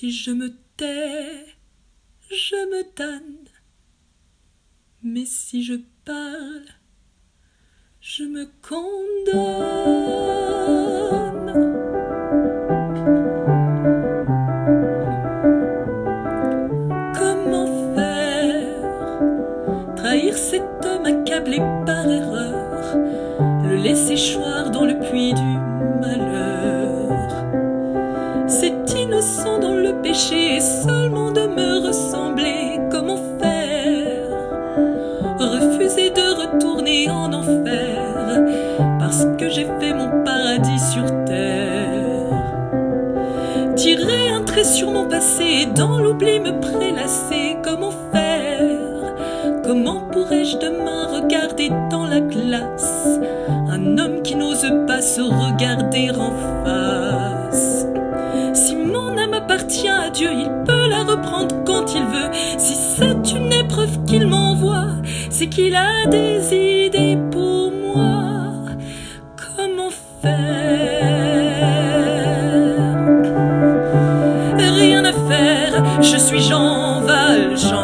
Si je me tais, je me tanne. Mais si je parle, je me condamne. Comment faire Trahir cet homme accablé par erreur, le laisser choir dans le puits du malheur? Péché seulement de me ressembler. Comment faire? Refuser de retourner en enfer parce que j'ai fait mon paradis sur terre. Tirer un trait sur mon passé et dans l'oubli me prélasser. Comment faire? Comment pourrais-je demain regarder dans la glace un homme qui n'ose pas se regarder en face? Dieu, il peut la reprendre quand il veut. Si c'est une épreuve qu'il m'envoie, c'est qu'il a des idées pour moi. Comment faire? Rien à faire, je suis Jean Valjean.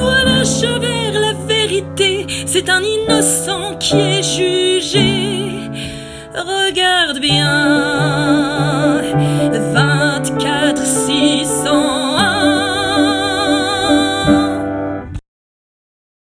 Voilà, je vers la vérité, c'est un innocent qui est jugé. Regarde bien.